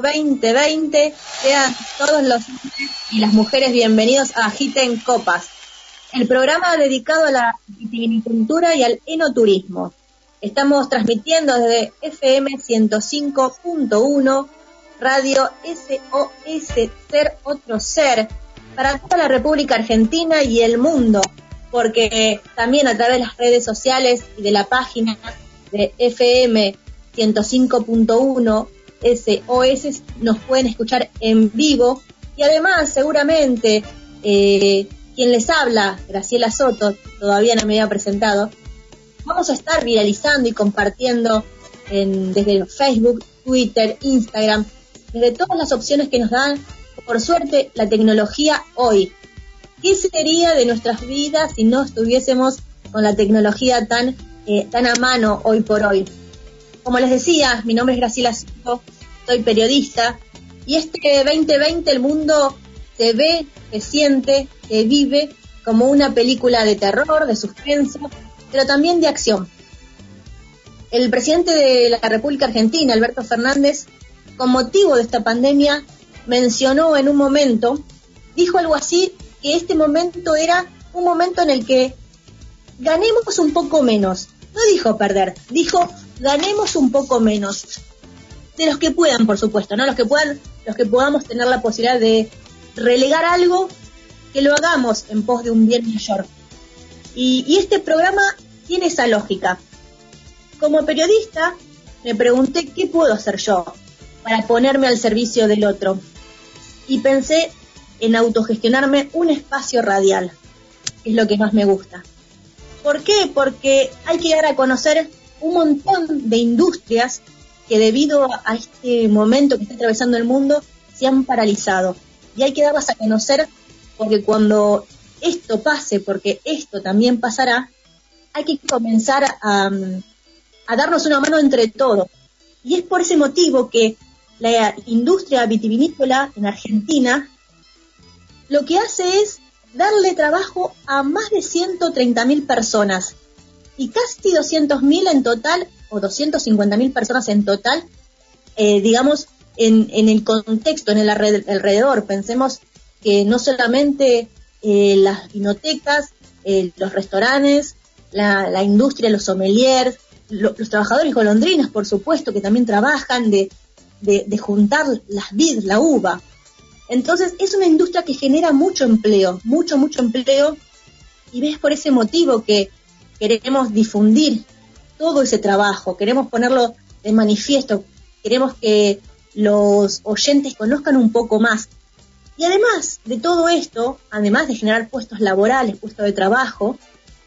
2020. Sean todos los hombres y las mujeres bienvenidos a Agiten Copas, el programa dedicado a la vitivinicultura y al enoturismo. Estamos transmitiendo desde FM 105.1, Radio SOS Ser Otro Ser, para toda la República Argentina y el mundo, porque también a través de las redes sociales y de la página de FM 105.1 SOS nos pueden escuchar en vivo y además seguramente eh, quien les habla, Graciela Soto, todavía no me había presentado, vamos a estar viralizando y compartiendo en, desde Facebook, Twitter, Instagram, desde todas las opciones que nos dan, por suerte, la tecnología hoy. ¿Qué sería de nuestras vidas si no estuviésemos con la tecnología tan, eh, tan a mano hoy por hoy? Como les decía, mi nombre es Graciela Soto, soy periodista y este 2020 el mundo se ve, se siente, se vive como una película de terror, de suspenso, pero también de acción. El presidente de la República Argentina, Alberto Fernández, con motivo de esta pandemia, mencionó en un momento, dijo algo así, que este momento era un momento en el que ganemos un poco menos. No dijo perder, dijo ganemos un poco menos. De los que puedan, por supuesto, ¿no? Los que puedan, los que podamos tener la posibilidad de relegar algo, que lo hagamos en pos de un bien mayor. Y, y este programa tiene esa lógica. Como periodista, me pregunté qué puedo hacer yo para ponerme al servicio del otro. Y pensé en autogestionarme un espacio radial, que es lo que más me gusta. ¿Por qué? Porque hay que dar a conocer un montón de industrias que debido a este momento que está atravesando el mundo se han paralizado. Y hay que darlas a conocer porque cuando esto pase, porque esto también pasará, hay que comenzar a, a darnos una mano entre todos. Y es por ese motivo que la industria vitivinícola en Argentina lo que hace es darle trabajo a más de 130.000 personas y casi 200.000 en total, o 250.000 personas en total, eh, digamos, en, el contexto, en el alrededor. Pensemos que no solamente eh, las vinotecas, eh, los restaurantes, la, industria, los sommeliers, los trabajadores golondrinas, por supuesto, que también trabajan de, de juntar las vid, la uva. Entonces, es una industria que genera mucho empleo, mucho, mucho empleo, y ves por ese motivo que queremos difundir todo ese trabajo, queremos ponerlo de manifiesto, queremos que los oyentes conozcan un poco más. Y además de todo esto, además de generar puestos laborales, puestos de trabajo,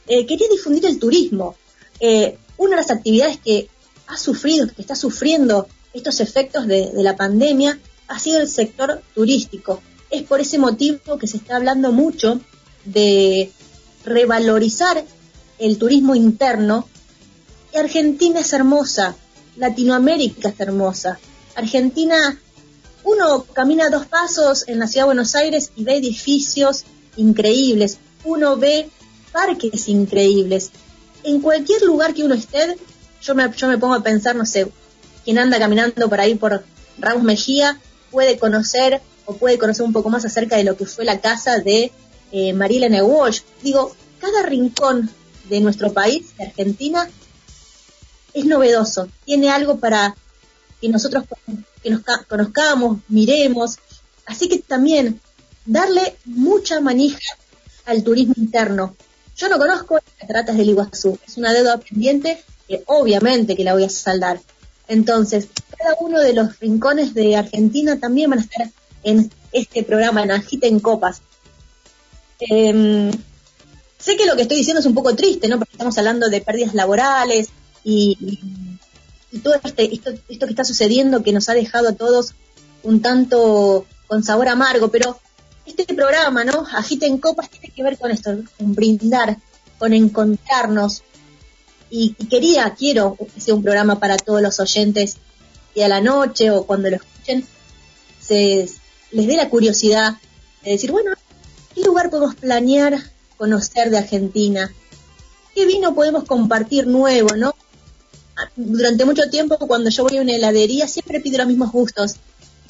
eh, quería difundir el turismo. Eh, una de las actividades que ha sufrido, que está sufriendo estos efectos de, de la pandemia, ha sido el sector turístico. Es por ese motivo que se está hablando mucho de revalorizar el turismo interno. Argentina es hermosa, Latinoamérica es hermosa. Argentina, uno camina dos pasos en la ciudad de Buenos Aires y ve edificios increíbles, uno ve parques increíbles. En cualquier lugar que uno esté, yo me, yo me pongo a pensar, no sé, quien anda caminando por ahí por Ramos Mejía puede conocer o puede conocer un poco más acerca de lo que fue la casa de eh, Marilene Walsh. Digo, cada rincón de nuestro país, de Argentina, es novedoso, tiene algo para que nosotros que nos conozcamos, miremos, así que también darle mucha manija al turismo interno. Yo no conozco las cataratas del Iguazú, es una deuda pendiente que obviamente que la voy a saldar. Entonces, cada uno de los rincones de Argentina también van a estar en este programa, en Agita en Copas. Eh, Sé que lo que estoy diciendo es un poco triste, ¿no? Porque estamos hablando de pérdidas laborales y, todo este, esto, que está sucediendo que nos ha dejado a todos un tanto con sabor amargo, pero este programa, ¿no? Agiten Copas tiene que ver con esto, con brindar, con encontrarnos. Y, quería, quiero que sea un programa para todos los oyentes y a la noche o cuando lo escuchen se, les dé la curiosidad de decir, bueno, ¿qué lugar podemos planear conocer de Argentina? ¿Qué vino podemos compartir nuevo, no? Durante mucho tiempo, cuando yo voy a una heladería, siempre pido los mismos gustos.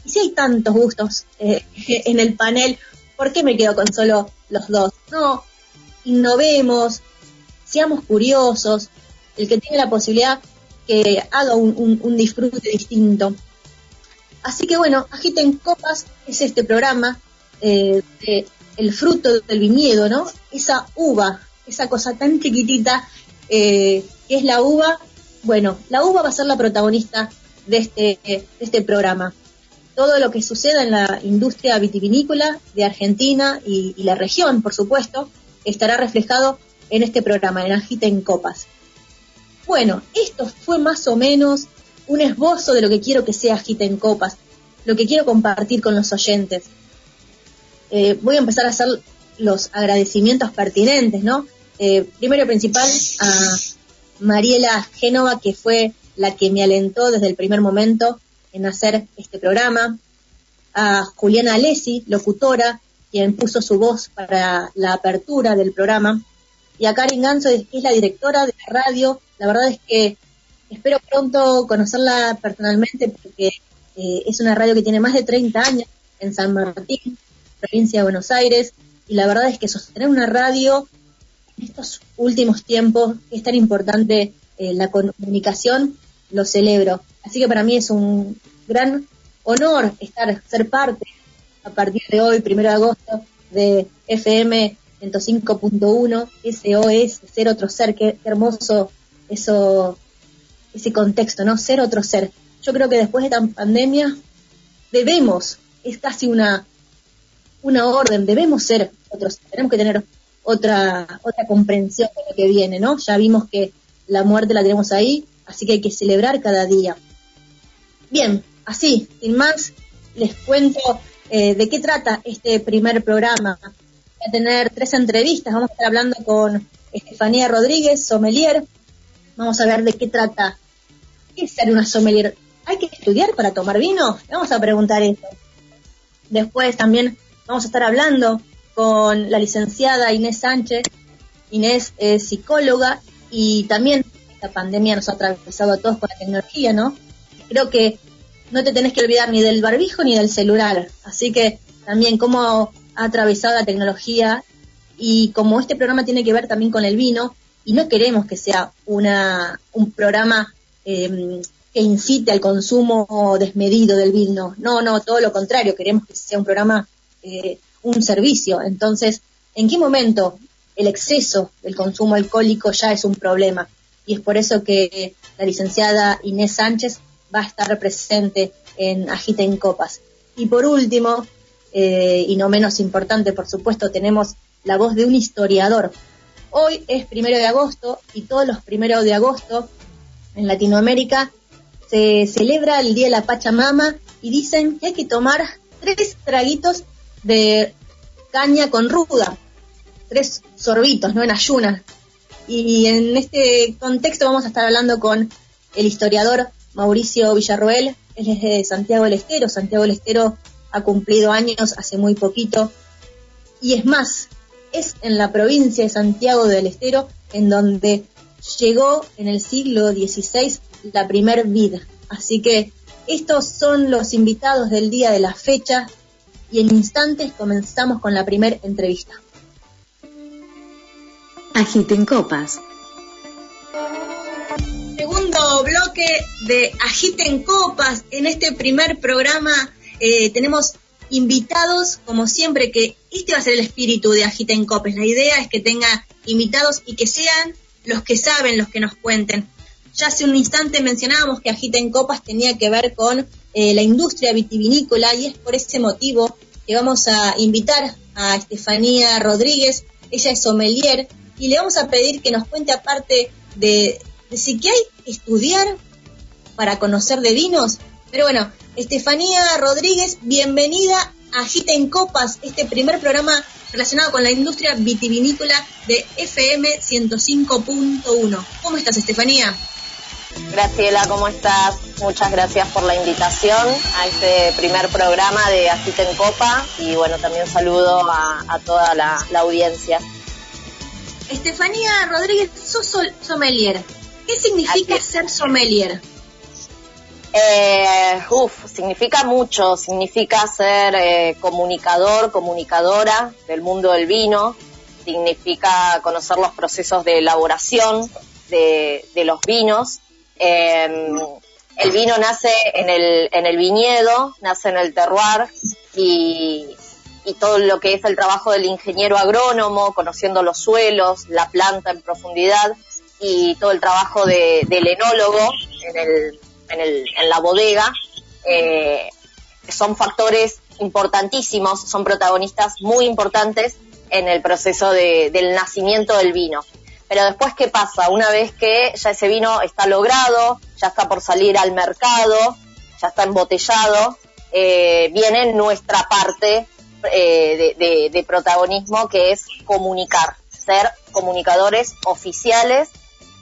Y si hay tantos gustos eh, en el panel, ¿por qué me quedo con solo los dos? No, innovemos, seamos curiosos, el que tiene la posibilidad que haga un, disfrute distinto. Así que bueno, Agiten Copas es este programa eh, de el fruto del viñedo, ¿no? Esa uva, esa cosa tan chiquitita eh, que es la uva. Bueno, la uva va a ser la protagonista de este, de este programa todo lo que suceda en la industria vitivinícola de Argentina y, la región, por supuesto, estará reflejado en este programa, en Agita en Copas. Bueno, esto fue más o menos un esbozo de lo que quiero que sea Agita en Copas, lo que quiero compartir con los oyentes. Eh, voy a empezar a hacer los agradecimientos pertinentes, ¿no? Eh, primero y principal a Mariela Génova, que fue la que me alentó desde el primer momento en hacer este programa, a Juliana Alessi, locutora, quien puso su voz para la apertura del programa, y a Karen Ganso, que es la directora de la radio. La verdad es que espero pronto conocerla personalmente porque eh, es una radio que tiene más de 30 años en San Martín, provincia de Buenos Aires, y la verdad es que sostener una radio en estos últimos tiempos es tan importante eh, la comunicación, lo celebro. Así que para mí es un gran honor estar, ser parte a partir de hoy, primero de agosto, de FM 105.1, SOS, ser otro ser, qué, hermoso eso, ese contexto, ¿no? Ser otro ser. Yo creo que después de esta pandemia debemos, es casi una, una orden, debemos ser otros, tenemos que tener otra, otra comprensión de lo que viene, ¿no? Ya vimos que la muerte la tenemos ahí, así que hay que celebrar cada día. Bien, así, sin más, les cuento eh, de qué trata este primer programa. Voy a tener tres entrevistas, vamos a estar hablando con Estefanía Rodríguez, sommelier. Vamos a ver de qué trata. ¿Qué es ser una sommelier? ¿Hay que estudiar para tomar vino? Vamos a preguntar eso. Después también vamos a estar hablando con la licenciada Inés Sánchez. Inés es psicóloga y también esta pandemia nos ha atravesado a todos con la tecnología, ¿no? Creo que no te tenés que olvidar ni del barbijo ni del celular. Así que también cómo ha atravesado la tecnología y como este programa tiene que ver también con el vino y no queremos que sea una, un programa em, que incite al consumo desmedido del vino. No, no, todo lo contrario, queremos que sea un programa, eh, un servicio. Entonces, ¿en qué momento el exceso del consumo alcohólico ya es un problema? Y es por eso que la licenciada Inés Sánchez va a estar presente en Agita en Copas. Y por último, eh, y no menos importante, por supuesto, tenemos la voz de un historiador. Hoy es primero de agosto y todos los primeros de agosto en Latinoamérica se celebra el Día de la Pachamama y dicen que hay que tomar tres traguitos de caña con ruda, tres sorbitos, ¿no? En ayunas. Y en este contexto vamos a estar hablando con el historiador Mauricio Villarroel, es de Santiago del Estero. Santiago del Estero ha cumplido años hace muy poquito. Y es más, es en la provincia de Santiago del Estero en donde llegó en el siglo XVI la primer vida. Así que estos son los invitados del día de la fecha y en instantes comenzamos con la primera entrevista. Agiten copas segundo bloque de Agiten Copas. En este primer programa eh, tenemos invitados, como siempre, que este va a ser el espíritu de Agiten Copas. La idea es que tenga invitados y que sean los que saben, los que nos cuenten. Ya hace un instante mencionábamos que Agiten Copas tenía que ver con eh, la industria vitivinícola y es por ese motivo que vamos a invitar a Estefanía Rodríguez. Ella es sommelier y le vamos a pedir que nos cuente aparte de, decir que hay estudiar para conocer de vinos. Pero bueno, Estefanía Rodríguez, bienvenida Agita en Copas, este primer programa relacionado con la industria vitivinícola de FM 105.1. ¿Cómo estás, Estefanía? Graciela, ¿cómo estás? Muchas gracias por la invitación a este primer programa de Agita en Copa y bueno, también saludo a, toda la, audiencia. Estefanía Rodríguez, sos sommelier. ¿Qué significa ser sommelier? Eh, uf, significa mucho, significa ser eh, comunicador, comunicadora del mundo del vino, significa conocer los procesos de elaboración de, los vinos. Em, el vino nace en el, en el viñedo, nace en el terroir y, y todo lo que es el trabajo del ingeniero agrónomo, conociendo los suelos, la planta en profundidad y todo el trabajo del enólogo en el en, la bodega, eh, son factores importantísimos, son protagonistas muy importantes en el proceso del nacimiento del vino. Pero después, ¿qué pasa? Una vez que ya ese vino está logrado, ya está por salir al mercado, ya está embotellado, eh, viene nuestra parte eh, de, protagonismo que es comunicar, ser comunicadores oficiales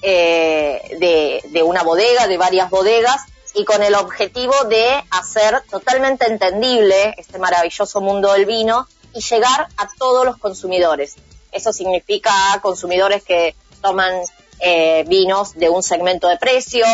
eh, de, una bodega, de varias bodegas, y con el objetivo de hacer totalmente entendible este maravilloso mundo del vino y llegar a todos los consumidores. Eso significa consumidores que toman eh, vinos de un segmento de precio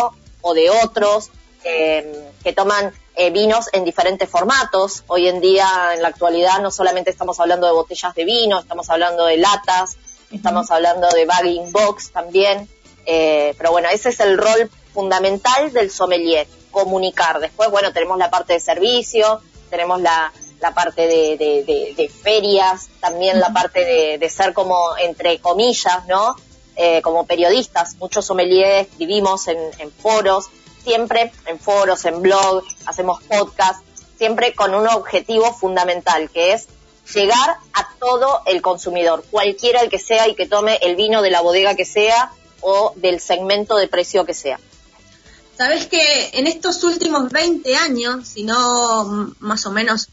o de otros, eh, que toman vinos en diferentes formatos. Hoy en día, en la actualidad, no solamente estamos hablando de botellas de vino, estamos hablando de latas, estamos hablando de bagging box también. Eh, pero bueno, ese es el rol fundamental del sommelier, comunicar. Después, bueno, tenemos la parte de servicio, tenemos la, parte de, ferias, también la parte de, ser como, entre comillas, ¿no? Eh, como periodistas, muchos sommeliers vivimos en, en foros, siempre en foros, en blog, hacemos podcast, siempre con un objetivo fundamental, que es llegar a todo el consumidor, cualquiera el que sea y que tome el vino de la bodega que sea o del segmento de precio que sea. Sabes que en estos últimos 20 años, si no más o menos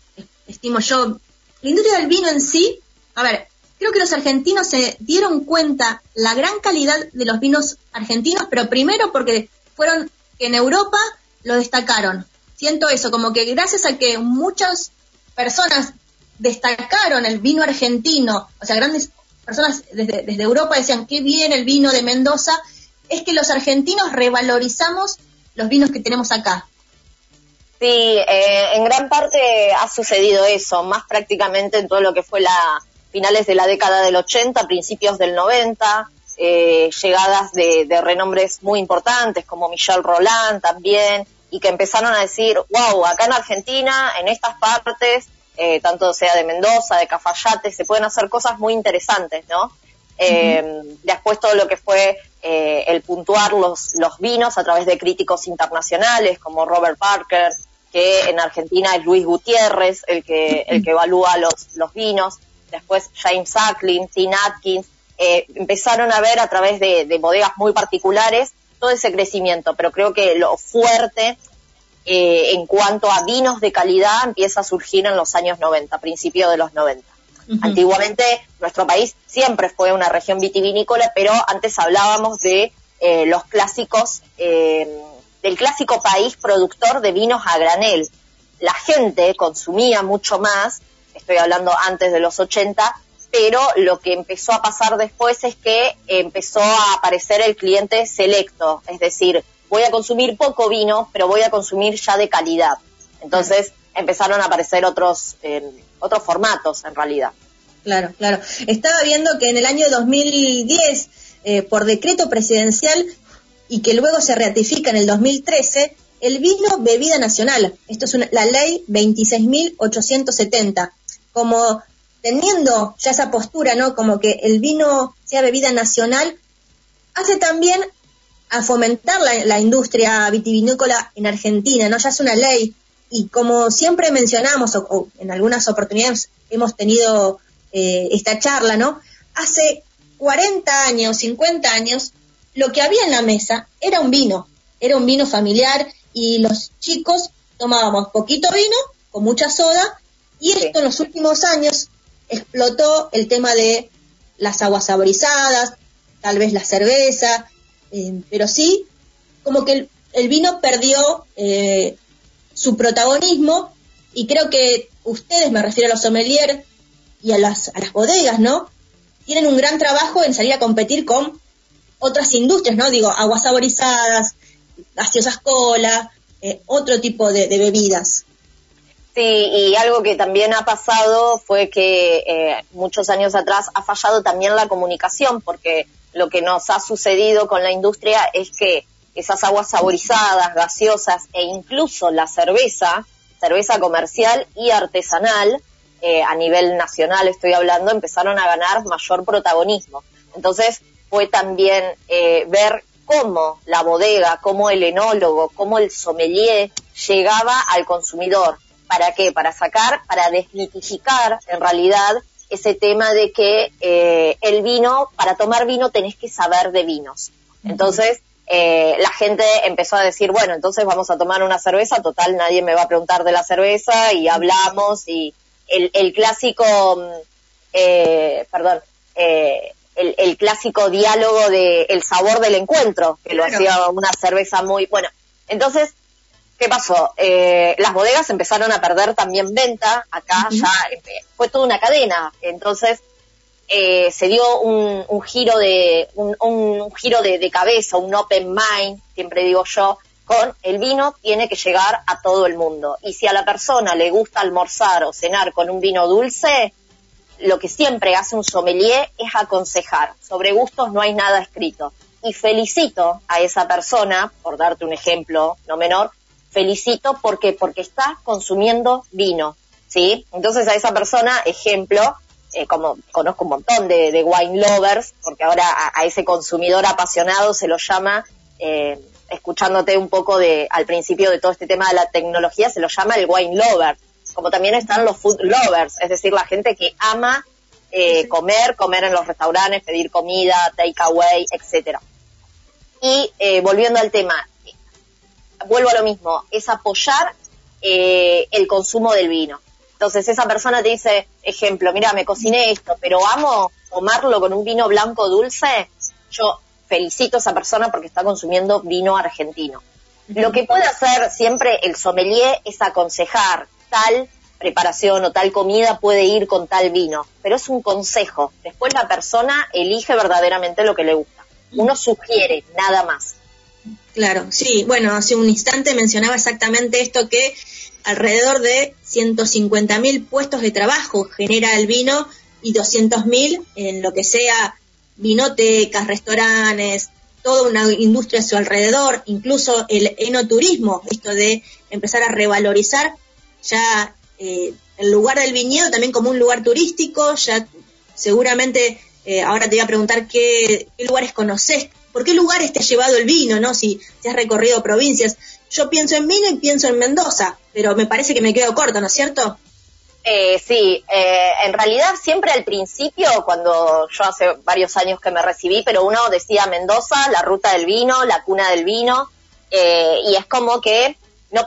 estimo yo, la industria del vino en sí, a ver, creo que los argentinos se dieron cuenta la gran calidad de los vinos argentinos, pero primero porque fueron en Europa lo destacaron. Siento eso, como que gracias a que muchas personas destacaron el vino argentino, o sea, grandes personas desde, Europa decían, qué bien el vino de Mendoza, es que los argentinos revalorizamos los vinos que tenemos acá. Sí, eh, en gran parte ha sucedido eso, más prácticamente en todo lo que fue la finales de la década del 80, principios del 90, eh, llegadas de, de, renombres muy importantes como Michel Roland también, y que empezaron a decir, wow, acá en Argentina, en estas partes, eh, tanto sea de Mendoza, de Cafayate, se pueden hacer cosas muy interesantes, ¿no? Eh, después todo lo que fue eh, el puntuar los, los vinos a través de críticos internacionales como Robert Parker, que en Argentina es Luis Gutiérrez el que, el que evalúa los, vinos, después James Acklin, Tim Atkins, empezaron a ver a través de, de bodegas muy particulares todo ese crecimiento, pero creo que lo fuerte eh, en cuanto a vinos de calidad empieza a surgir en los años 90, principios de los 90. Antiguamente nuestro país siempre fue una región vitivinícola, pero antes hablábamos de eh, los clásicos, eh, del clásico país productor de vinos a granel. La gente consumía mucho más, estoy hablando antes de los 80, pero lo que empezó a pasar después es que empezó a aparecer el cliente selecto, es decir, voy a consumir poco vino, pero voy a consumir ya de calidad. Entonces empezaron a aparecer otros, otros formatos en realidad. Claro, claro. Estaba viendo que en el año 2010, eh, por decreto presidencial y que luego se ratifica en el 2013, el vino bebida nacional. Esto es la ley 26.870. Como teniendo ya esa postura, ¿no? Como que el vino sea bebida nacional, hace también a fomentar la, industria vitivinícola en Argentina, ¿no? Ya es una ley y como siempre mencionamos o, en algunas oportunidades hemos tenido eh, esta charla, ¿no? Hace 40 años, 50 años, lo que había en la mesa era un vino, era un vino familiar y los chicos tomábamos poquito vino con mucha soda Y esto en los últimos años explotó el tema de las aguas saborizadas, tal vez la cerveza, eh, pero sí, como que el, vino perdió eh, su protagonismo y creo que ustedes, me refiero a los sommeliers y a las, a las bodegas, ¿no? Tienen un gran trabajo en salir a competir con otras industrias, ¿no? Digo, aguas saborizadas, gaseosas cola, eh, otro tipo de, bebidas. Sí, y algo que también ha pasado fue que eh, muchos años atrás ha fallado también la comunicación, porque lo que nos ha sucedido con la industria es que esas aguas saborizadas, gaseosas e incluso la cerveza, cerveza comercial y artesanal, eh, a nivel nacional estoy hablando, empezaron a ganar mayor protagonismo. Entonces fue también eh, ver cómo la bodega, cómo el enólogo, cómo el sommelier llegaba al consumidor. ¿Para qué? Para sacar, para desmitificar en realidad ese tema de que eh, el vino, para tomar vino tenés que saber de vinos. Entonces, eh, la gente empezó a decir, bueno, entonces vamos a tomar una cerveza, total, nadie me va a preguntar de la cerveza y hablamos y el, el clásico, mm, eh, perdón, eh, el, el, clásico diálogo de el sabor del encuentro, que lo hacía una cerveza muy, bueno, entonces, ¿qué pasó? Eh, las bodegas empezaron a perder también venta, acá ya eh, fue toda una cadena, entonces eh, se dio un, un giro de un, giro de, de, cabeza, un open mind, siempre digo yo, con el vino tiene que llegar a todo el mundo. Y si a la persona le gusta almorzar o cenar con un vino dulce, lo que siempre hace un sommelier es aconsejar. Sobre gustos no hay nada escrito. Y felicito a esa persona, por darte un ejemplo no menor, felicito porque porque está consumiendo vino, ¿sí? Entonces a esa persona, ejemplo, eh, como conozco un montón de, wine lovers, porque ahora a, ese consumidor apasionado se lo llama, eh, escuchándote un poco de al principio de todo este tema de la tecnología, se lo llama el wine lover, como también están los food lovers, es decir, la gente que ama eh, comer, comer en los restaurantes, pedir comida, take away, etcétera. Y volviendo al tema, vuelvo a lo mismo, es apoyar el consumo del vino. Entonces esa persona te dice, ejemplo, mira, me cociné esto, pero amo tomarlo con un vino blanco dulce, yo felicito a esa persona porque está consumiendo vino argentino. Lo que puede hacer siempre el sommelier es aconsejar tal preparación o tal comida puede ir con tal vino, pero es un consejo. Después la persona elige verdaderamente lo que le gusta. Uno sugiere, nada más. Claro, sí. Bueno, hace un instante mencionaba exactamente esto que alrededor de 150.000 puestos de trabajo genera el vino y 200.000 en lo que sea vinotecas, restaurantes, toda una industria a su alrededor, incluso el enoturismo, esto de empezar a revalorizar ya eh, el lugar del viñedo también como un lugar turístico, ya seguramente eh, ahora te voy a preguntar qué, lugares conoces, por qué lugares te ha llevado el vino, ¿no? Si, si has recorrido provincias. Yo pienso en vino y pienso en Mendoza, pero me parece que me quedo corto, ¿no es cierto? Eh, sí, eh, en realidad siempre al principio, cuando yo hace varios años que me recibí, pero uno decía Mendoza, la ruta del vino, la cuna del vino, eh, y es como que no,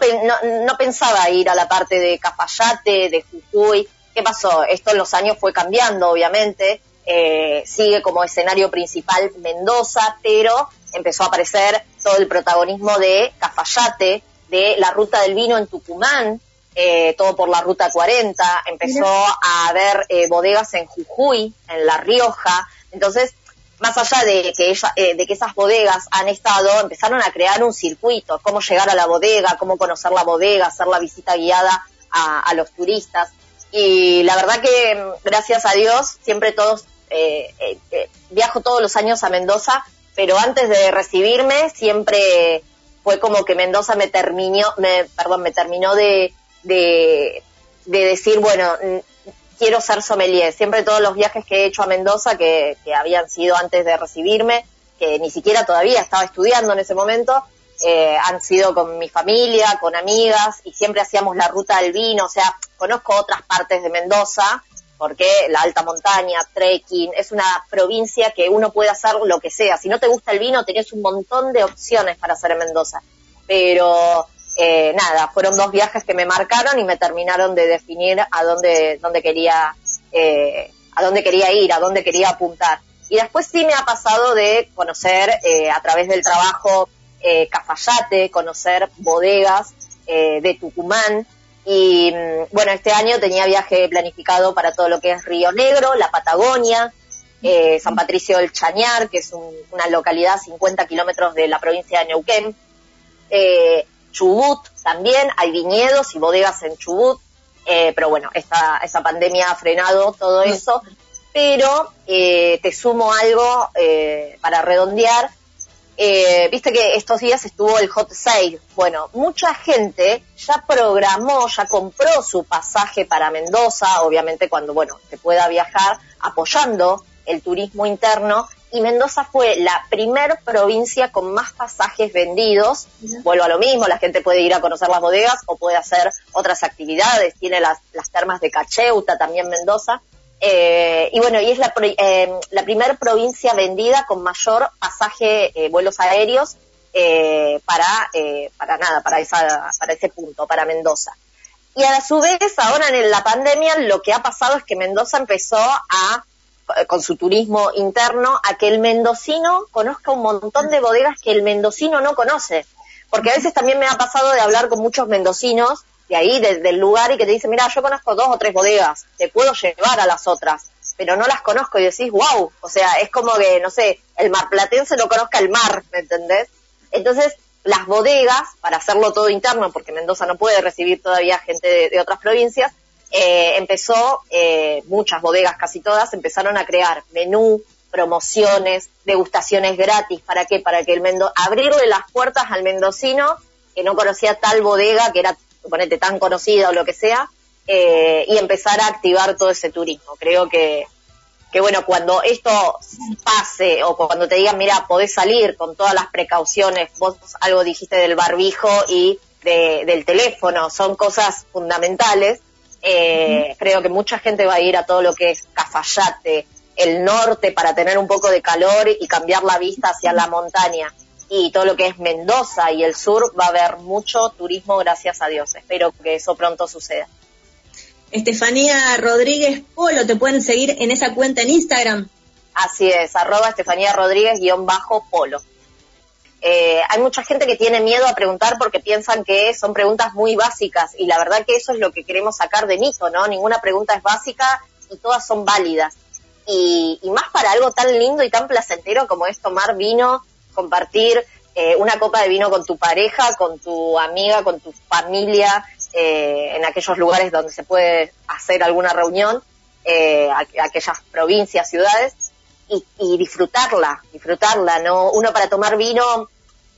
no, pensaba ir a la parte de Cafayate, de Jujuy. ¿Qué pasó? Esto en los años fue cambiando, obviamente. Eh, sigue como escenario principal Mendoza, pero empezó a aparecer todo el protagonismo de Cafayate, de la ruta del vino en Tucumán, eh, todo por la ruta 40, empezó a haber eh, bodegas en Jujuy, en La Rioja, entonces más allá de que, eh, de que esas bodegas han estado, empezaron a crear un circuito, cómo llegar a la bodega, cómo conocer la bodega, hacer la visita guiada a, a los turistas. Y la verdad que, gracias a Dios, siempre todos, viajo todos los años a Mendoza pero antes de recibirme siempre fue como que Mendoza me terminó, me, perdón, me terminó de, de, decir, bueno, quiero ser sommelier. Siempre todos los viajes que he hecho a Mendoza, que, que habían sido antes de recibirme, que ni siquiera todavía estaba estudiando en ese momento, eh, han sido con mi familia, con amigas, y siempre hacíamos la ruta del vino, o sea, conozco otras partes de Mendoza, porque la alta montaña, trekking, es una provincia que uno puede hacer lo que sea. Si no te gusta el vino, tenés un montón de opciones para hacer en Mendoza. Pero eh, nada, fueron dos viajes que me marcaron y me terminaron de definir a dónde, dónde quería, eh, a dónde quería ir, a dónde quería apuntar. Y después sí me ha pasado de conocer eh, a través del trabajo Cafayate, conocer bodegas de Tucumán. Y mm, bueno, este año tenía viaje planificado para todo lo que es Río Negro, la Patagonia, San Patricio del Chañar, que es una localidad a 50 kilómetros de la provincia de Neuquén. Eh, Chubut también, hay viñedos y bodegas en Chubut, eh, pero bueno, esta, esta pandemia ha frenado todo eso. Pero eh, te sumo algo eh, para redondear. Viste que estos días estuvo el hot sale. Bueno, mucha gente ya programó, ya compró su pasaje para Mendoza, obviamente cuando, bueno, se pueda viajar, apoyando el turismo interno y Mendoza fue la primer provincia con más pasajes vendidos. Vuelvo a lo mismo, la gente puede ir a conocer las bodegas o puede hacer otras actividades. Tiene las, las termas de Cacheuta, también Mendoza. Eh, y bueno, y es la, eh, la primera provincia vendida con mayor pasaje, eh, vuelos aéreos para, para nada, para, esa, para ese punto, para Mendoza. Y a su vez, ahora en la pandemia, lo que ha pasado es que Mendoza empezó a con su turismo interno a que el mendocino conozca un montón de bodegas que el mendocino no conoce. Porque a veces también me ha pasado de hablar con muchos mendocinos de ahí, del lugar, y que te dicen, mira, yo conozco dos o tres bodegas, te puedo llevar a las otras, pero no las conozco y decís, wow, o sea, es como que, no sé, el marplatense no conozca el mar, ¿me entendés? Entonces, las bodegas, para hacerlo todo interno, porque Mendoza no puede recibir todavía gente de otras provincias, eh, empezó, eh, muchas bodegas, casi todas, empezaron a crear menú, promociones, degustaciones gratis. ¿Para qué? Para que el mendo abrirle las puertas al mendocino que no conocía tal bodega, que era, suponete, tan conocida o lo que sea, eh, y empezar a activar todo ese turismo. Creo que, que, bueno, cuando esto pase o cuando te digan, mira, podés salir con todas las precauciones, vos algo dijiste del barbijo y del teléfono, son cosas fundamentales eh, creo que mucha gente va a ir a todo lo que es Cafayate, el norte para tener un poco de calor y cambiar la vista hacia la montaña. Y todo lo que es Mendoza y el sur va a haber mucho turismo, gracias a Dios. Espero que eso pronto suceda. Estefanía Rodríguez Polo, te pueden seguir en esa cuenta en Instagram. Así es, arroba Estefanía Rodríguez guion bajo Polo. Eh, hay mucha gente que tiene miedo a preguntar porque piensan que son preguntas muy básicas y la verdad que eso es lo que queremos sacar de mito, ¿no? Ninguna pregunta es básica y todas son válidas. Y, más para algo tan lindo y tan placentero como es tomar vino, compartir eh, una copa de vino con tu pareja, con tu amiga, con tu familia, eh, en aquellos lugares donde se puede hacer alguna reunión, aquellas provincias, ciudades, y, disfrutarla, disfrutarla, ¿no? Uno para tomar vino,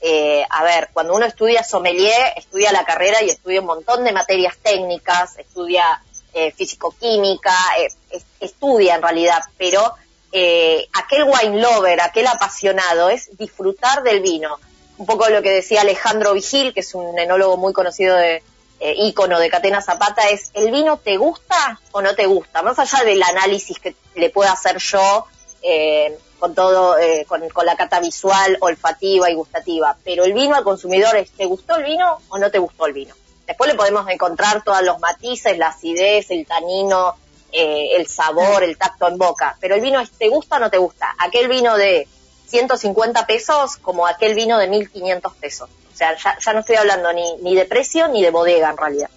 eh, a ver, cuando uno estudia sommelier, estudia la carrera y estudia un montón de materias técnicas, estudia eh, físico-química, eh, estudia en realidad, pero eh, aquel wine lover, aquel apasionado, es disfrutar del vino. Un poco lo que decía Alejandro Vigil, que es un enólogo muy conocido de ícono de Catena Zapata, es ¿el vino te gusta o no te gusta? Más allá del análisis que le pueda hacer yo eh, con todo, eh, con, la cata visual, olfativa y gustativa. Pero el vino al consumidor es, ¿te gustó el vino o no te gustó el vino? Después le podemos encontrar todos los matices, la acidez, el tanino, eh, el sabor, el tacto en boca. Pero el vino es, ¿te gusta o no te gusta? Aquel vino de 150 pesos como aquel vino de 1500 pesos. O sea, ya, no estoy hablando ni, ni de precio ni de bodega en realidad.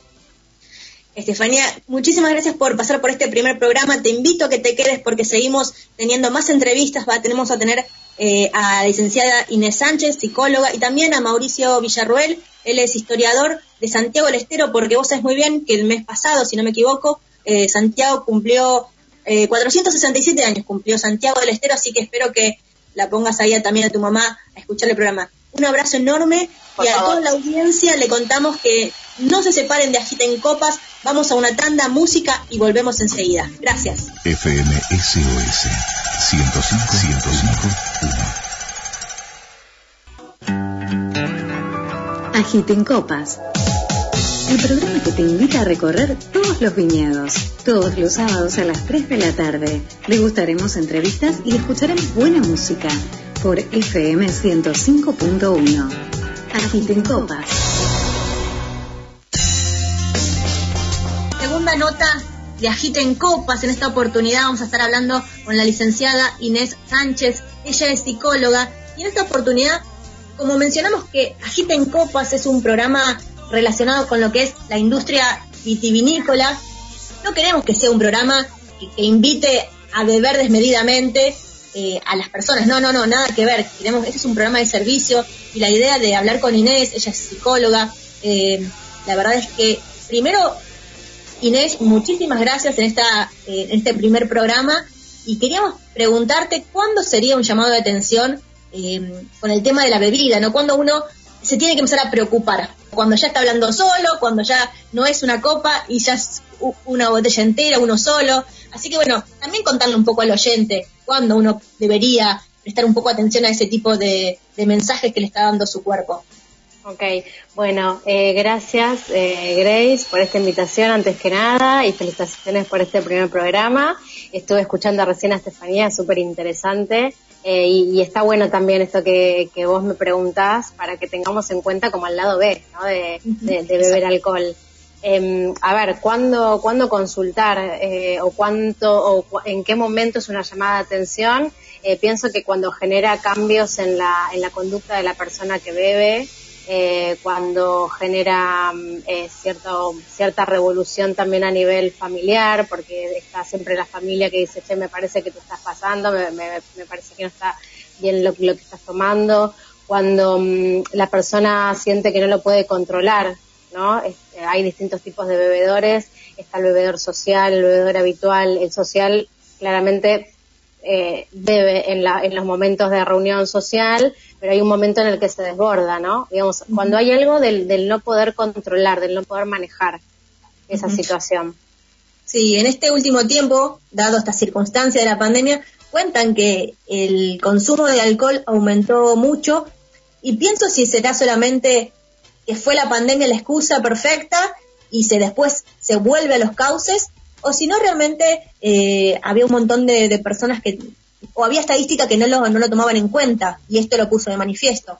Estefanía, muchísimas gracias por pasar por este primer programa. Te invito a que te quedes porque seguimos teniendo más entrevistas. Va, tenemos a tener eh, a la licenciada Inés Sánchez, psicóloga, y también a Mauricio Villarruel. Él es historiador de Santiago del Estero, porque vos sabés muy bien que el mes pasado, si no me equivoco, eh, Santiago cumplió eh, 467 años, cumplió Santiago del Estero, así que espero que la pongas ahí también a tu mamá a escuchar el programa. Un abrazo enorme y a toda la audiencia le contamos que no se separen de Agiten Copas, vamos a una tanda, música y volvemos enseguida. Gracias. FM SOS 105 105 Agiten Copas el programa que te invita a recorrer todos los viñedos. Todos los sábados a las 3 de la tarde. Degustaremos entrevistas y escucharemos buena música por FM 105.1. Agiten Copas. Segunda nota de Agiten Copas. En esta oportunidad vamos a estar hablando con la licenciada Inés Sánchez. Ella es psicóloga y en esta oportunidad, como mencionamos que Agiten Copas es un programa relacionado con lo que es la industria vitivinícola, no queremos que sea un programa que, invite a beber desmedidamente eh, a las personas. No, no, no, nada que ver. Queremos, este es un programa de servicio y la idea de hablar con Inés, ella es psicóloga. Eh, la verdad es que primero Inés, muchísimas gracias en, esta, eh, en este primer programa y queríamos preguntarte cuándo sería un llamado de atención eh, con el tema de la bebida, ¿no? Cuando uno se tiene que empezar a preocupar, cuando ya está hablando solo, cuando ya no es una copa y ya es una botella entera, uno solo. Así que bueno, también contarle un poco al oyente cuándo uno debería prestar un poco atención a ese tipo de mensajes que le está dando su cuerpo. Ok, bueno, eh, gracias eh, Grace por esta invitación antes que nada y felicitaciones por este primer programa. Estuve escuchando recién a Estefanía, súper interesante eh, y, está bueno también esto que, vos me preguntás para que tengamos en cuenta como al lado B, ¿no? De, beber alcohol. Em, a ver, ¿cuándo, cuándo consultar o cuánto o en qué momento es una llamada de atención? pienso que cuando genera cambios en la, en la conducta de la persona que bebe, eh, cuando genera mm, eh, cierto, cierta revolución también a nivel familiar, porque está siempre la familia que dice, che, me parece que te estás pasando, me, me, parece que no está bien lo, lo que estás tomando, cuando mm, la persona siente que no lo puede controlar, ¿no? Este, hay distintos tipos de bebedores, está el bebedor social, el bebedor habitual, el social claramente eh, bebe en, la, en los momentos de reunión social, pero hay un momento en el que se desborda, ¿no? Digamos, cuando hay algo del, no poder controlar, del no poder manejar esa situación. Sí, en este último tiempo, dado esta circunstancia de la pandemia, cuentan que el consumo de alcohol aumentó mucho y pienso si será solamente que fue la pandemia la excusa perfecta y se después se vuelve a los cauces o si no realmente eh, había un montón de personas que o había estadística que no lo, no lo tomaban en cuenta y esto lo puso de manifiesto.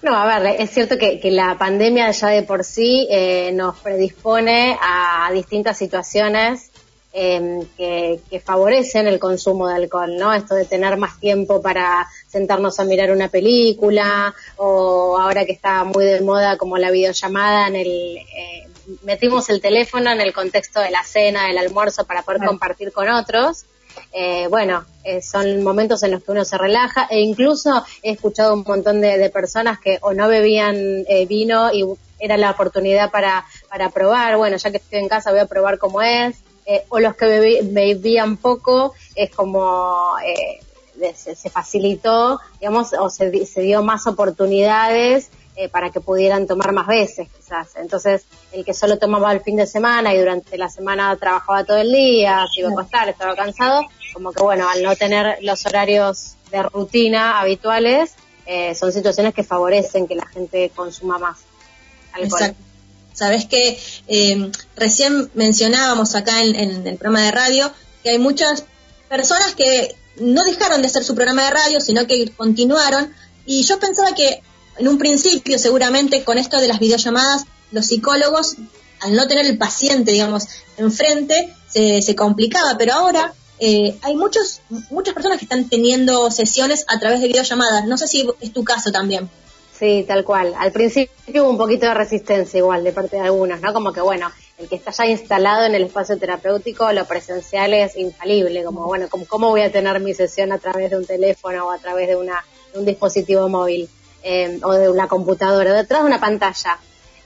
No, a ver, es cierto que, la pandemia ya de por sí eh, nos predispone a distintas situaciones em, que, favorecen el consumo de alcohol, ¿no? Esto de tener más tiempo para sentarnos a mirar una película o ahora que está muy de moda como la videollamada en el... Eh, metimos el teléfono en el contexto de la cena, del almuerzo para poder compartir con otros eh, bueno, eh, son momentos en los que uno se relaja e incluso he escuchado un montón de, personas que o no bebían eh, vino y era la oportunidad para, para probar, bueno, ya que estoy en casa voy a probar cómo es, o los que bebían poco, es como se, se, facilitó, digamos, o se, se dio más oportunidades eh, para que pudieran tomar más veces, quizás. Entonces, el que solo tomaba el fin de semana y durante la semana trabajaba todo el día, se iba a acostar, estaba cansado, como que bueno, al no tener los horarios de rutina habituales, eh, son situaciones que favorecen que la gente consuma más alcohol. Exacto. Sabes que eh, recién mencionábamos acá en, en el programa de radio que hay muchas personas que no dejaron de hacer su programa de radio, sino que continuaron. Y yo pensaba que en un principio, seguramente, con esto de las videollamadas, los psicólogos, al no tener el paciente, digamos, enfrente, se, complicaba, pero ahora eh, hay muchos, muchas personas que están teniendo sesiones a través de videollamadas. No sé si es tu caso también. Sí, tal cual. Al principio hubo un poquito de resistencia igual de parte de algunos, ¿no? Como que, bueno, el que está ya instalado en el espacio terapéutico, lo presencial es infalible, como, bueno, ¿cómo, voy a tener mi sesión a través de un teléfono o a través de, una, de un dispositivo móvil? Eh, o de una computadora, detrás de una pantalla.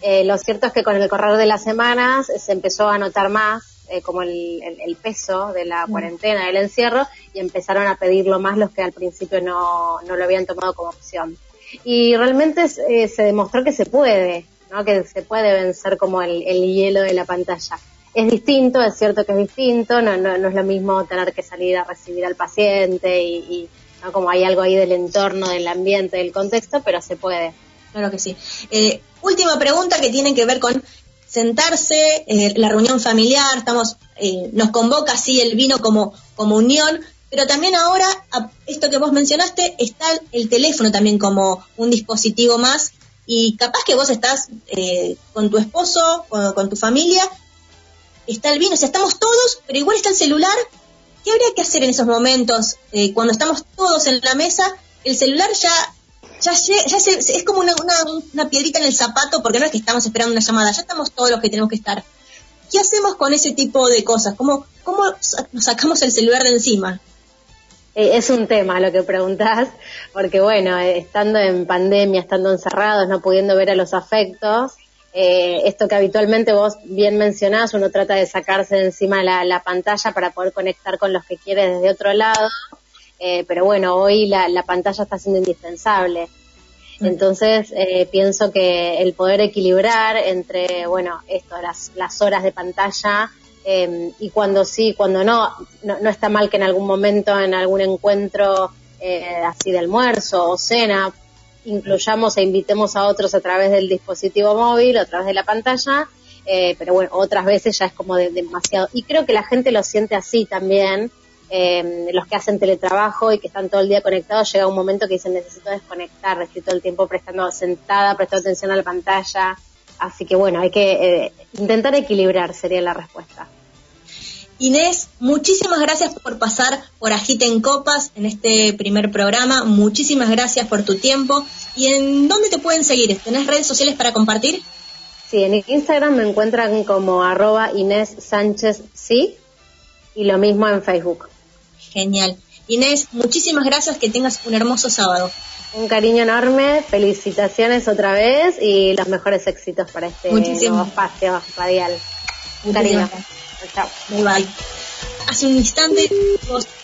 Eh, lo cierto es que con el correr de las semanas se empezó a notar más eh, como el, peso de la mm. cuarentena, del encierro, y empezaron a pedirlo más los que al principio no, no lo habían tomado como opción. Y realmente se demostró que se puede, ¿no? que se puede vencer como el, hielo de la pantalla. Es distinto, es cierto que es distinto, no, no, no es lo mismo tener que salir a recibir al paciente y como hay algo ahí del entorno, del ambiente, del contexto, pero se puede. Claro que sí. Eh, última pregunta que tiene que ver con sentarse, eh, la reunión familiar, estamos, eh, nos convoca así el vino como, como unión, pero también ahora, esto que vos mencionaste, está el teléfono también como un dispositivo más y capaz que vos estás con tu esposo, con, con tu familia está el vino, o sea, estamos todos, pero igual está el celular. ¿Qué habría que hacer en esos momentos eh, cuando estamos todos en la mesa? El celular ya ya, ya es como una, una, piedrita en el zapato, porque no es que estamos esperando una llamada, ya estamos todos los que tenemos que estar. ¿Qué hacemos con ese tipo de cosas? ¿Cómo, cómo nos sacamos el celular de encima? Eh, es un tema lo que preguntás, porque bueno, eh, estando en pandemia, estando encerrados, no pudiendo ver a los afectos, eh, esto que habitualmente vos bien mencionás, uno trata de sacarse de encima la, la pantalla para poder conectar con los que quiere desde otro lado, pero bueno, hoy la, la, pantalla está siendo indispensable. Entonces, pienso que el poder equilibrar entre, bueno, esto, las, las horas de pantalla, Em, y cuando sí, cuando no, no, está mal que en algún momento, en algún encuentro eh, así de almuerzo o cena, incluyamos e invitemos a otros a través del dispositivo móvil, a través de la pantalla, eh, pero bueno, otras veces ya es como demasiado. Y creo que la gente lo siente así también, em, los que hacen teletrabajo y que están todo el día conectados, llega un momento que dicen necesito desconectar, estoy todo el tiempo prestando sentada, prestando atención a la pantalla. Así que bueno, hay que eh, intentar equilibrar, sería la respuesta. Inés, muchísimas gracias por pasar por Agiten Copas en este primer programa. Muchísimas gracias por tu tiempo. ¿Y en dónde te pueden seguir? ¿Tenés redes sociales para compartir? Sí, en Instagram me encuentran como arroba Inés Sánchez sí y lo mismo en Facebook. Genial. Inés, muchísimas gracias, que tengas un hermoso sábado. Un cariño enorme, felicitaciones otra vez y los mejores éxitos para este nuevo espacio radial. Un cariño. Chao. Bye bye. Hace un instante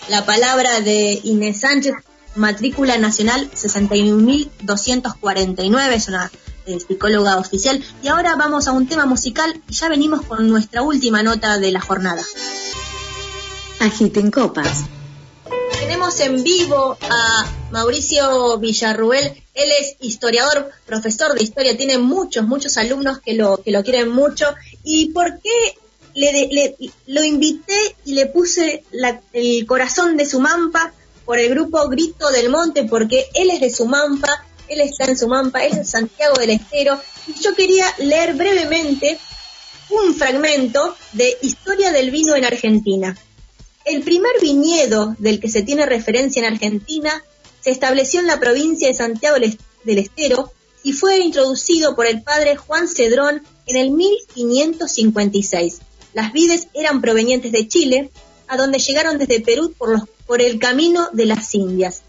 la palabra de Inés Sánchez, matrícula nacional 61.249, es una eh, psicóloga oficial. Y ahora vamos a un tema musical y ya venimos con nuestra última nota de la jornada. Agiten copas tenemos en vivo a Mauricio Villarruel. Él es historiador, profesor de historia, tiene muchos, muchos alumnos que lo, que lo quieren mucho. ¿Y por qué le, lo invité y le puse el corazón de Sumampa por el grupo Grito del Monte? Porque él es de Sumampa, él está en Sumampa, él es de Santiago del Estero. Y yo quería leer brevemente un fragmento de Historia del Vino en Argentina. El primer viñedo del que se tiene referencia en Argentina se estableció en la provincia de Santiago del Estero y fue introducido por el padre Juan Cedrón en el 1556. Las vides eran provenientes de Chile, a donde llegaron desde Perú por, los, por el camino de las Indias.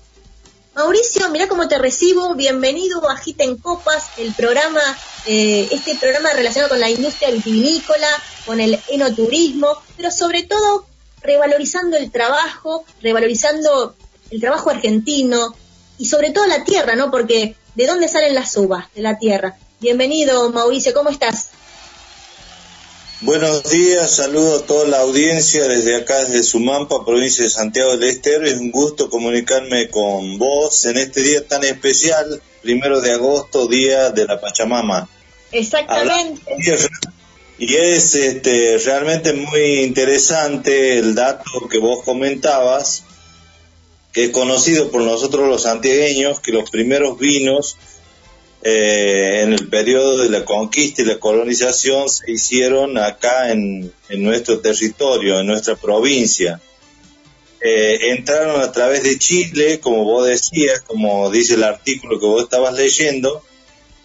Mauricio, mira cómo te recibo, bienvenido a en Copas, el programa, eh, este programa relacionado con la industria vitivinícola, con el enoturismo, pero sobre todo revalorizando el trabajo, revalorizando el trabajo argentino y sobre todo la tierra, ¿no? Porque ¿de dónde salen las uvas? De la tierra. Bienvenido, Mauricio, ¿cómo estás? Buenos días, saludo a toda la audiencia desde acá, desde Sumampa, provincia de Santiago del Estero. Es un gusto comunicarme con vos en este día tan especial, primero de agosto, día de la Pachamama. Exactamente. Y es este, realmente muy interesante el dato que vos comentabas, que es conocido por nosotros los santiagueños, que los primeros vinos eh, en el periodo de la conquista y la colonización se hicieron acá en, nuestro territorio, en nuestra provincia. Eh, entraron a través de Chile, como vos decías, como dice el artículo que vos estabas leyendo,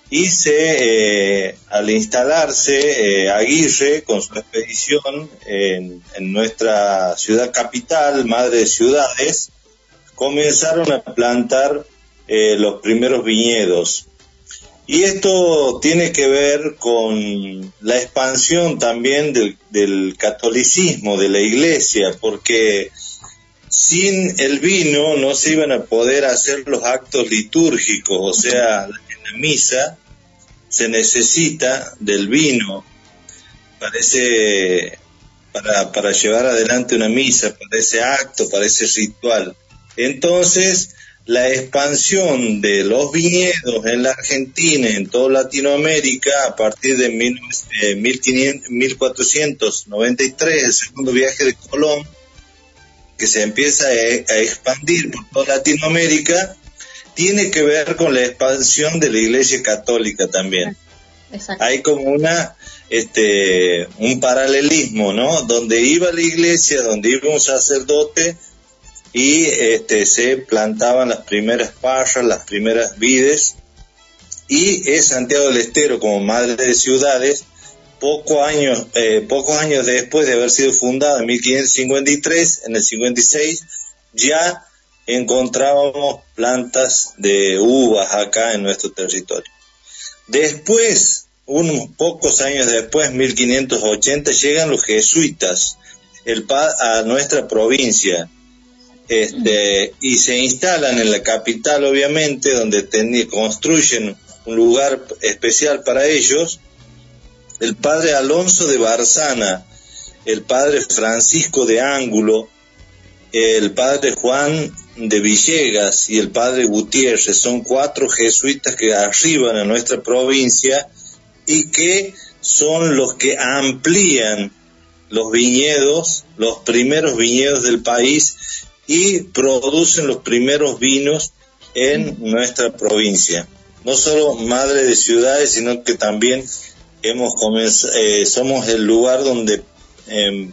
y se, eh, al instalarse eh, Aguirre con su expedición en, nuestra ciudad capital, madre de ciudades, comenzaron a plantar eh, los primeros viñedos. Y esto tiene que ver con la expansión también del, catolicismo, de la iglesia, porque sin el vino no se iban a poder hacer los actos litúrgicos, o sea, misa se necesita del vino para, para, para llevar adelante una misa, para ese acto, para ese ritual. Entonces, la expansión de los viñedos en la Argentina, en toda Latinoamérica, a partir de 1493, el segundo viaje de Colón, que se empieza a, a expandir por toda Latinoamérica, tiene que ver con la expansión de la Iglesia Católica también. Hay como una este un paralelismo, ¿no? Donde iba la iglesia, donde iba un sacerdote y este se plantaban las primeras parras, las primeras vides y es Santiago del Estero como madre de ciudades pocos años, eh, pocos años después de haber sido fundada en 1553, en el 56, ya encontrábamos plantas de uvas acá en nuestro territorio. Después, unos pocos años después, 1580, llegan los jesuitas el, a nuestra provincia este, y se instalan en la capital, obviamente, donde construyen un lugar especial para ellos el padre Alonso de Barzana, el padre Francisco de Ángulo, el padre Juan de Villegas y el padre Gutiérrez. Son cuatro jesuitas que arriban a nuestra provincia y que son los que amplían los viñedos, los primeros viñedos del país y producen los primeros vinos en nuestra provincia. No solo madre de ciudades, sino que también hemos eh, somos el lugar donde em,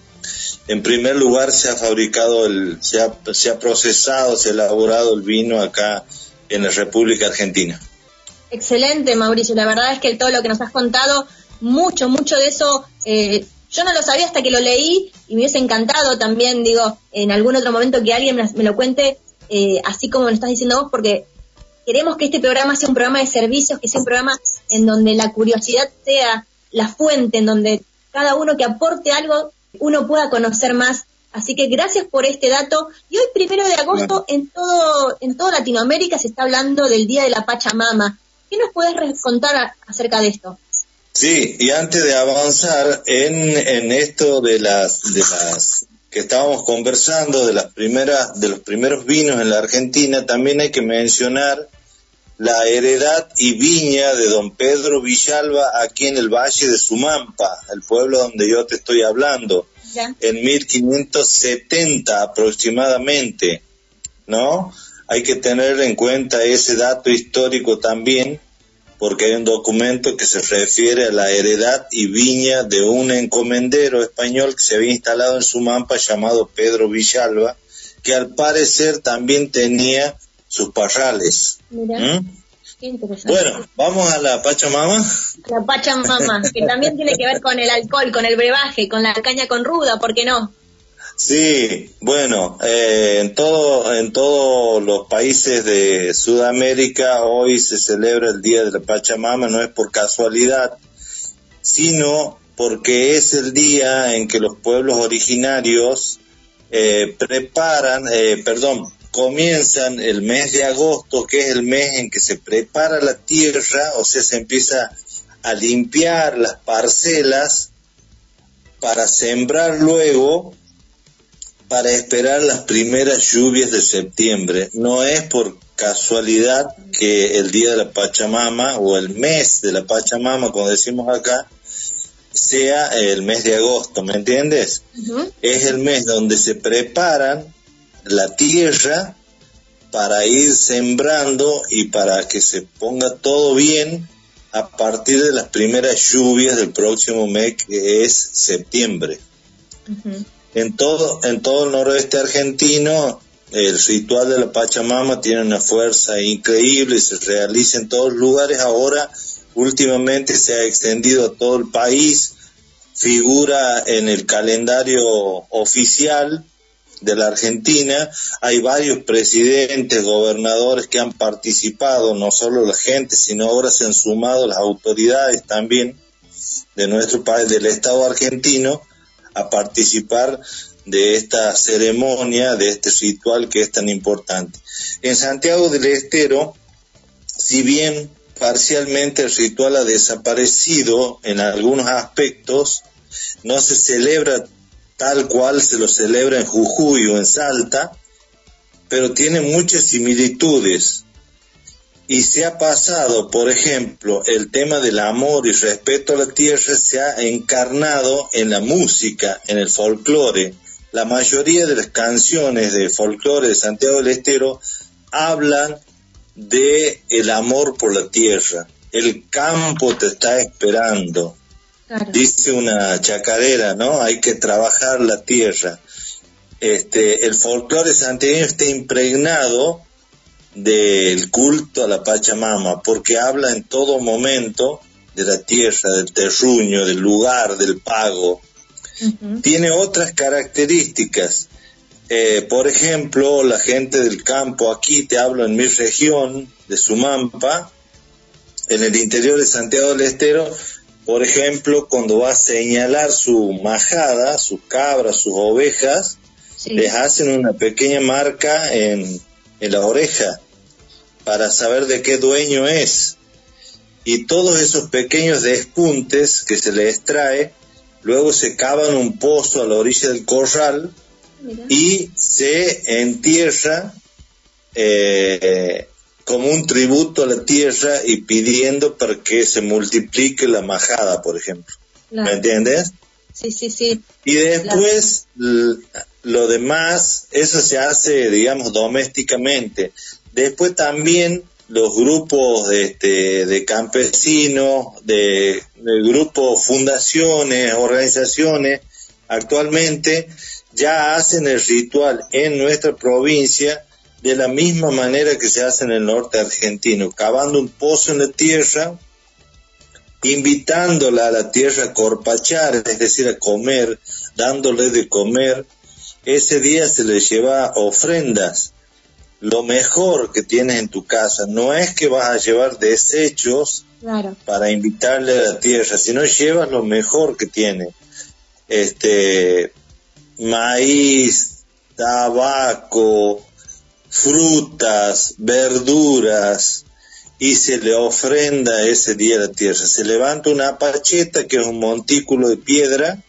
en primer lugar se ha fabricado, el, se ha, se ha procesado, se ha elaborado el vino acá en la República Argentina. Excelente, Mauricio. La verdad es que todo lo que nos has contado, mucho, mucho de eso, eh, yo no lo sabía hasta que lo leí y me hubiese encantado también, digo, en algún otro momento que alguien me, lo cuente, eh, así como lo estás diciendo vos, porque queremos que este programa sea un programa de servicios, que sea un programa en donde la curiosidad sea la fuente, en donde cada uno que aporte algo, uno pueda conocer más. Así que gracias por este dato. Y hoy, primero de agosto, en todo, en toda Latinoamérica se está hablando del Día de la Pachamama. ¿Qué nos puedes contar acerca de esto? Sí, y antes de avanzar en, en esto de las, de las que estábamos conversando de las primeras, de los primeros vinos en la Argentina, también hay que mencionar la heredad y viña de don Pedro Villalba aquí en el Valle de Sumampa, el pueblo donde yo te estoy hablando, en 1570 aproximadamente, ¿no? Hay que tener en cuenta ese dato histórico también, porque hay un documento que se refiere a la heredad y viña de un encomendero español que se había instalado en Sumampa llamado Pedro Villalba, que al parecer también tenía sus parrales. ¿Mm? Bueno, vamos a la Pachamama. La Pachamama, que también tiene que ver con el alcohol, con el brebaje, con la caña con ruda, ¿por qué no? Sí, bueno, eh, en todo, en todos los países de Sudamérica hoy se celebra el Día de la Pachamama, no es por casualidad, sino porque es el día en que los pueblos originarios eh, preparan, eh, perdón, comienzan el mes de agosto, que es el mes en que se prepara la tierra, o sea, se empieza a limpiar las parcelas para sembrar luego, para esperar las primeras lluvias de septiembre. No es por casualidad que el día de la Pachamama o el mes de la Pachamama, como decimos acá, sea el mes de agosto, ¿me entiendes? Es el mes donde se preparan la tierra para ir sembrando y para que se ponga todo bien a partir de las primeras lluvias del próximo mes que es septiembre. En todo en todo el noroeste argentino el ritual de la Pachamama tiene una fuerza increíble, se realiza en todos los lugares. Ahora últimamente se ha extendido a todo el país, figura en el calendario oficial de la Argentina, hay varios presidentes, gobernadores que han participado, no solo la gente, sino ahora se han sumado las autoridades también de nuestro país, del Estado argentino, a participar de esta ceremonia, de este ritual que es tan importante. En Santiago del Estero, si bien parcialmente el ritual ha desaparecido en algunos aspectos, no se celebra tal cual se lo celebra en Jujuy o en Salta, pero tiene muchas similitudes. Y se ha pasado, por ejemplo, el tema del amor y respeto a la tierra se ha encarnado en la música, en el folclore. La mayoría de las canciones de folclore de Santiago del Estero hablan de el amor por la tierra. el campo te está esperando. Dice una chacarera, ¿no? Hay que trabajar la tierra. Este, el folclore santiagueño está impregnado del culto a la Pachamama, porque habla en todo momento de la tierra, del terruño, del lugar, del pago. Tiene otras características. Eh, por ejemplo, la gente del campo, aquí te hablo en mi región de Sumampa, en el interior de Santiago del Estero, por ejemplo, cuando va a señalar su majada, sus cabras, sus ovejas, les hacen una pequeña marca en, en la oreja para saber de qué dueño es. Y todos esos pequeños despuntes que se le extrae, luego se cavan un pozo a la orilla del corral y se entierra eh, como un tributo a la tierra y pidiendo para que se multiplique la majada, por ejemplo. ¿Me entiendes? Sí, sí, sí. Y después lo demás, eso se hace, digamos, domésticamente. Después también los grupos de, este, de campesinos, de, de grupos, fundaciones, organizaciones, actualmente ya hacen el ritual en nuestra provincia de la misma manera que se hace en el norte argentino, cavando un pozo en la tierra, invitándola a la tierra a corpachar, es decir, a comer, dándole de comer. Ese día se le lleva ofrendas. Lo mejor que tienes en tu casa no es que vas a llevar desechos para invitarle a la tierra, sino llevas lo mejor que tiene. Este, maíz, tabaco, frutas, verduras, y se le ofrenda ese día a la tierra. Se levanta una pacheta, que es un montículo de piedra,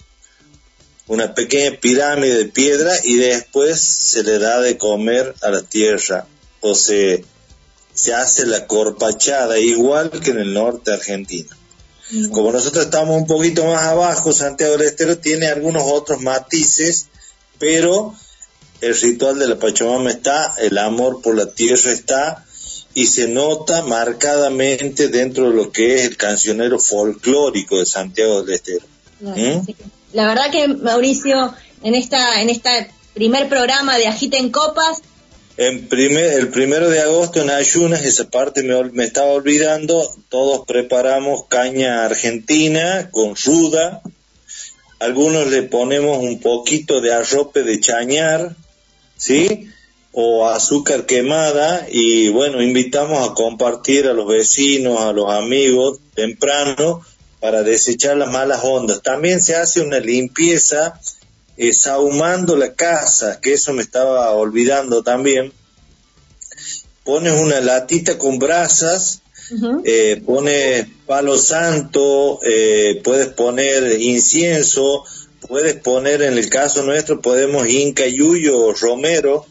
una pequeña pirámide de piedra, y después se le da de comer a la tierra, o se, se hace la corpachada, igual que en el norte argentino. Como nosotros estamos un poquito más abajo, Santiago del Estero tiene algunos otros matices, pero el ritual de la Pachamama está, el amor por la tierra está, y se nota marcadamente dentro de lo que es el cancionero folclórico de Santiago del Estero. ¿Mm? La verdad que Mauricio, en esta, en este primer programa de Agiten Copas, en primer, el primero de agosto en ayunas, esa parte me, me, estaba olvidando, todos preparamos caña argentina con ruda, algunos le ponemos un poquito de arrope de chañar, ¿sí? O azúcar quemada y bueno, invitamos a compartir a los vecinos, a los amigos temprano para desechar las malas ondas. También se hace una limpieza eh, la casa, que eso me estaba olvidando también. Pones una latita con brasas, eh, pones palo santo, eh, puedes poner incienso, puedes poner, en el caso nuestro, podemos Inca Yuyo o Romero,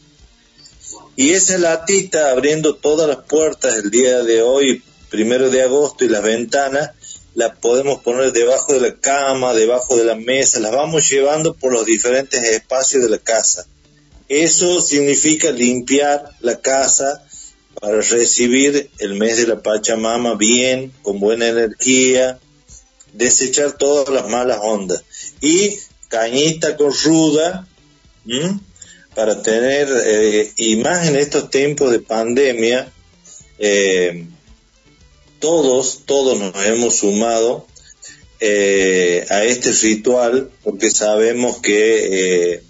y esa latita abriendo todas las puertas el día de hoy, primero de agosto, y las ventanas, la podemos poner debajo de la cama, debajo de la mesa, las vamos llevando por los diferentes espacios de la casa. Eso significa limpiar la casa para recibir el mes de la Pachamama bien, con buena energía, desechar todas las malas ondas. Y cañita con ruda, para tener, eh, y más en estos tiempos de pandemia, eh, todos, todos nos hemos sumado eh, a este ritual porque sabemos que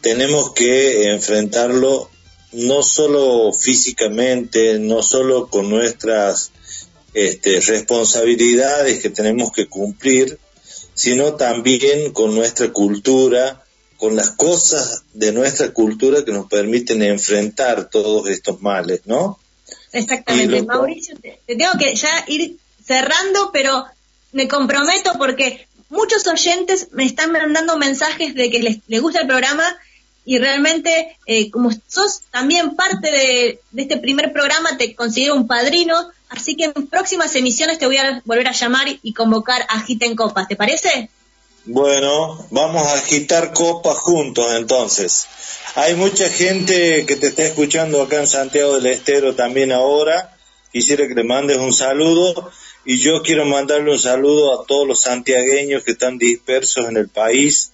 tenemos que enfrentarlo no solo físicamente, no solo con nuestras este, responsabilidades que tenemos que cumplir, sino también con nuestra cultura, con las cosas de nuestra cultura que nos permiten enfrentar todos estos males, ¿no? Exactamente. Mauricio, te, tengo que ya ir cerrando, pero me comprometo porque muchos oyentes me están mandando mensajes de que les, les gusta el programa y realmente eh, como sos también parte de, este primer programa, te considero un padrino, así que en próximas emisiones te voy a volver a llamar y convocar a Agiten Copas, ¿te parece? Bueno, vamos a agitar copas juntos entonces. Hay mucha gente que te está escuchando acá en Santiago del Estero también ahora quisiera que le mandes un saludo y yo quiero mandarle un saludo a todos los santiagueños que están dispersos en el país,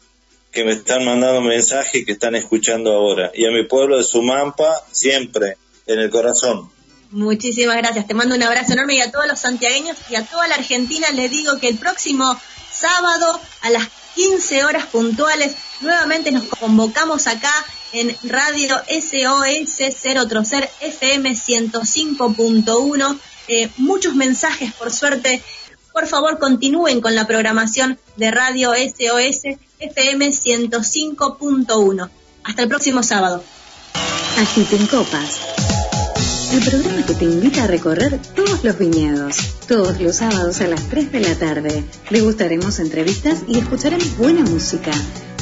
que me están mandando mensajes que están escuchando ahora. Y a mi pueblo de Sumampa, siempre, en el corazón. Muchísimas gracias. Te mando un abrazo enorme y a todos los santiagueños y a toda la Argentina les digo que el próximo sábado a las 15 horas puntuales nuevamente nos convocamos acá en Radio SOS 030 FM 105.1. Eh, muchos mensajes, por suerte. Por favor, continúen con la programación de Radio SOS FM 105.1. Hasta el próximo sábado. Agiten copas el programa que te invita a recorrer todos los viñedos. Todos los sábados a las 3 de la tarde. Degustaremos entrevistas y escucharemos buena música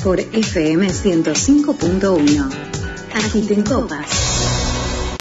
por FM 105.1. Agiten copas.